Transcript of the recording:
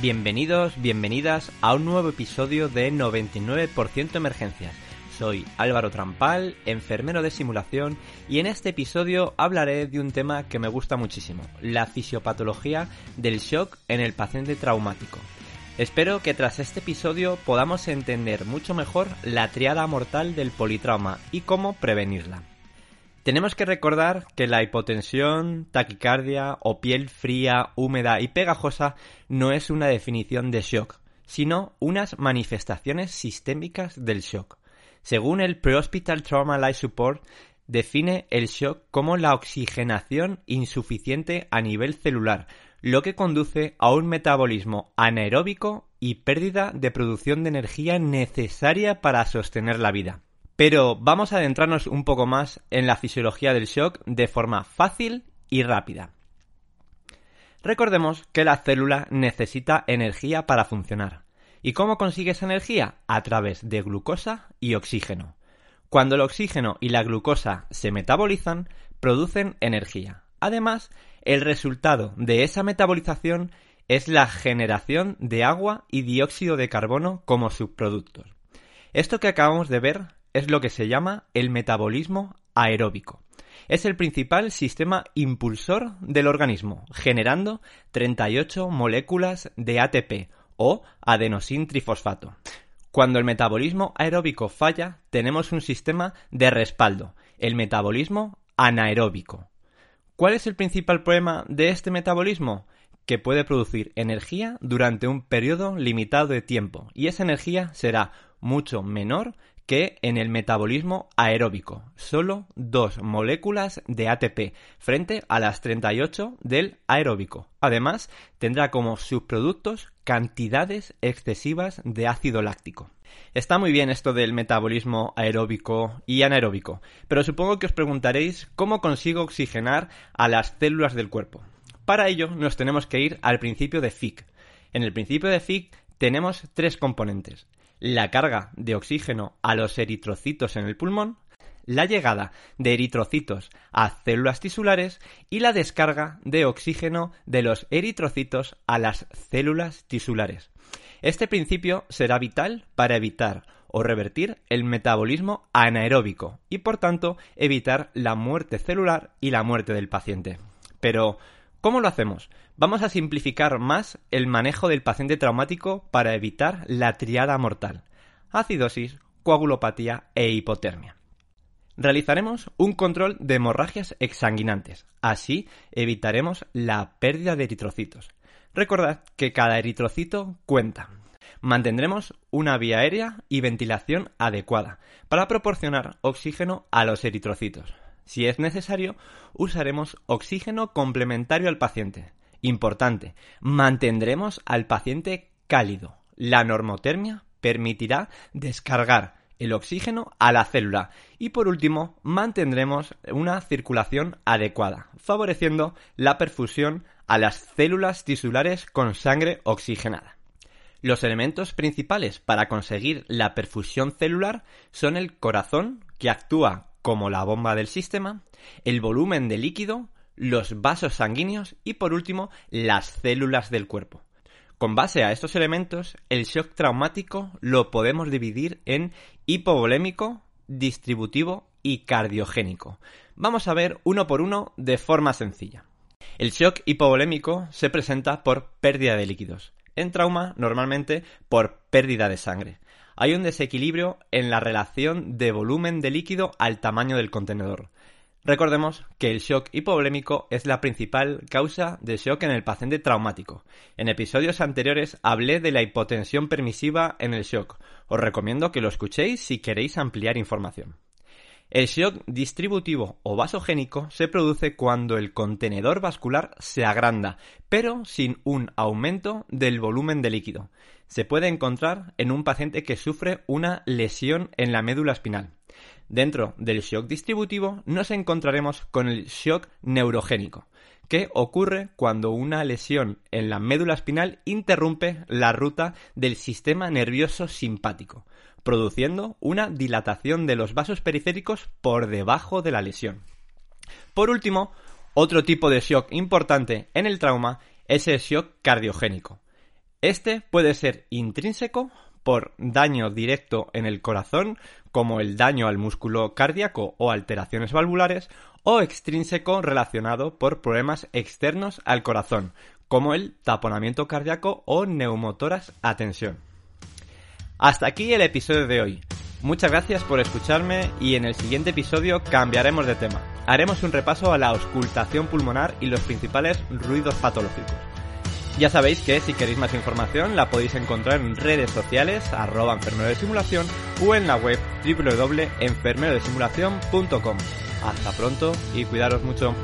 Bienvenidos, bienvenidas a un nuevo episodio de 99% Emergencias. Soy Álvaro Trampal, enfermero de simulación, y en este episodio hablaré de un tema que me gusta muchísimo, la fisiopatología del shock en el paciente traumático. Espero que tras este episodio podamos entender mucho mejor la triada mortal del politrauma y cómo prevenirla. Tenemos que recordar que la hipotensión, taquicardia o piel fría, húmeda y pegajosa no es una definición de shock, sino unas manifestaciones sistémicas del shock. Según el Pre-Hospital Trauma Life Support, define el shock como la oxigenación insuficiente a nivel celular, lo que conduce a un metabolismo anaeróbico y pérdida de producción de energía necesaria para sostener la vida. Pero vamos a adentrarnos un poco más en la fisiología del shock de forma fácil y rápida. Recordemos que la célula necesita energía para funcionar. ¿Y cómo consigue esa energía? A través de glucosa y oxígeno. Cuando el oxígeno y la glucosa se metabolizan, producen energía. Además, el resultado de esa metabolización es la generación de agua y dióxido de carbono como subproductos. Esto que acabamos de ver es lo que se llama el metabolismo aeróbico. Es el principal sistema impulsor del organismo, generando 38 moléculas de ATP o adenosín trifosfato. Cuando el metabolismo aeróbico falla, tenemos un sistema de respaldo, el metabolismo anaeróbico. ¿Cuál es el principal problema de este metabolismo? Que puede producir energía durante un periodo limitado de tiempo y esa energía será mucho menor que en el metabolismo aeróbico, solo dos moléculas de ATP frente a las 38 del aeróbico. Además, tendrá como subproductos cantidades excesivas de ácido láctico. Está muy bien esto del metabolismo aeróbico y anaeróbico, pero supongo que os preguntaréis cómo consigo oxigenar a las células del cuerpo. Para ello nos tenemos que ir al principio de Fick. En el principio de Fick tenemos tres componentes la carga de oxígeno a los eritrocitos en el pulmón, la llegada de eritrocitos a células tisulares y la descarga de oxígeno de los eritrocitos a las células tisulares. Este principio será vital para evitar o revertir el metabolismo anaeróbico y por tanto evitar la muerte celular y la muerte del paciente. Pero, ¿Cómo lo hacemos? Vamos a simplificar más el manejo del paciente traumático para evitar la triada mortal. Acidosis, coagulopatía e hipotermia. Realizaremos un control de hemorragias exsanguinantes. Así evitaremos la pérdida de eritrocitos. Recordad que cada eritrocito cuenta. Mantendremos una vía aérea y ventilación adecuada para proporcionar oxígeno a los eritrocitos. Si es necesario, usaremos oxígeno complementario al paciente. Importante, mantendremos al paciente cálido. La normotermia permitirá descargar el oxígeno a la célula y por último mantendremos una circulación adecuada, favoreciendo la perfusión a las células tisulares con sangre oxigenada. Los elementos principales para conseguir la perfusión celular son el corazón, que actúa como la bomba del sistema, el volumen de líquido, los vasos sanguíneos y por último las células del cuerpo. Con base a estos elementos, el shock traumático lo podemos dividir en hipovolémico, distributivo y cardiogénico. Vamos a ver uno por uno de forma sencilla. El shock hipovolémico se presenta por pérdida de líquidos. En trauma, normalmente por pérdida de sangre hay un desequilibrio en la relación de volumen de líquido al tamaño del contenedor. Recordemos que el shock hipovolémico es la principal causa de shock en el paciente traumático. En episodios anteriores hablé de la hipotensión permisiva en el shock. Os recomiendo que lo escuchéis si queréis ampliar información. El shock distributivo o vasogénico se produce cuando el contenedor vascular se agranda, pero sin un aumento del volumen de líquido se puede encontrar en un paciente que sufre una lesión en la médula espinal. Dentro del shock distributivo nos encontraremos con el shock neurogénico, que ocurre cuando una lesión en la médula espinal interrumpe la ruta del sistema nervioso simpático, produciendo una dilatación de los vasos periféricos por debajo de la lesión. Por último, otro tipo de shock importante en el trauma es el shock cardiogénico, Este puede ser intrínseco por daño directo en el corazón, como el daño al músculo cardíaco o alteraciones valvulares, o extrínseco relacionado por problemas externos al corazón, como el taponamiento cardíaco o neumotoras a tensión. Hasta aquí el episodio de hoy. Muchas gracias por escucharme y en el siguiente episodio cambiaremos de tema. Haremos un repaso a la auscultación pulmonar y los principales ruidos patológicos. Ya sabéis que si queréis más información la podéis encontrar en redes sociales arroba enfermero de simulación o en la web www.enfermerodesimulación.com. Hasta pronto y cuidaros mucho.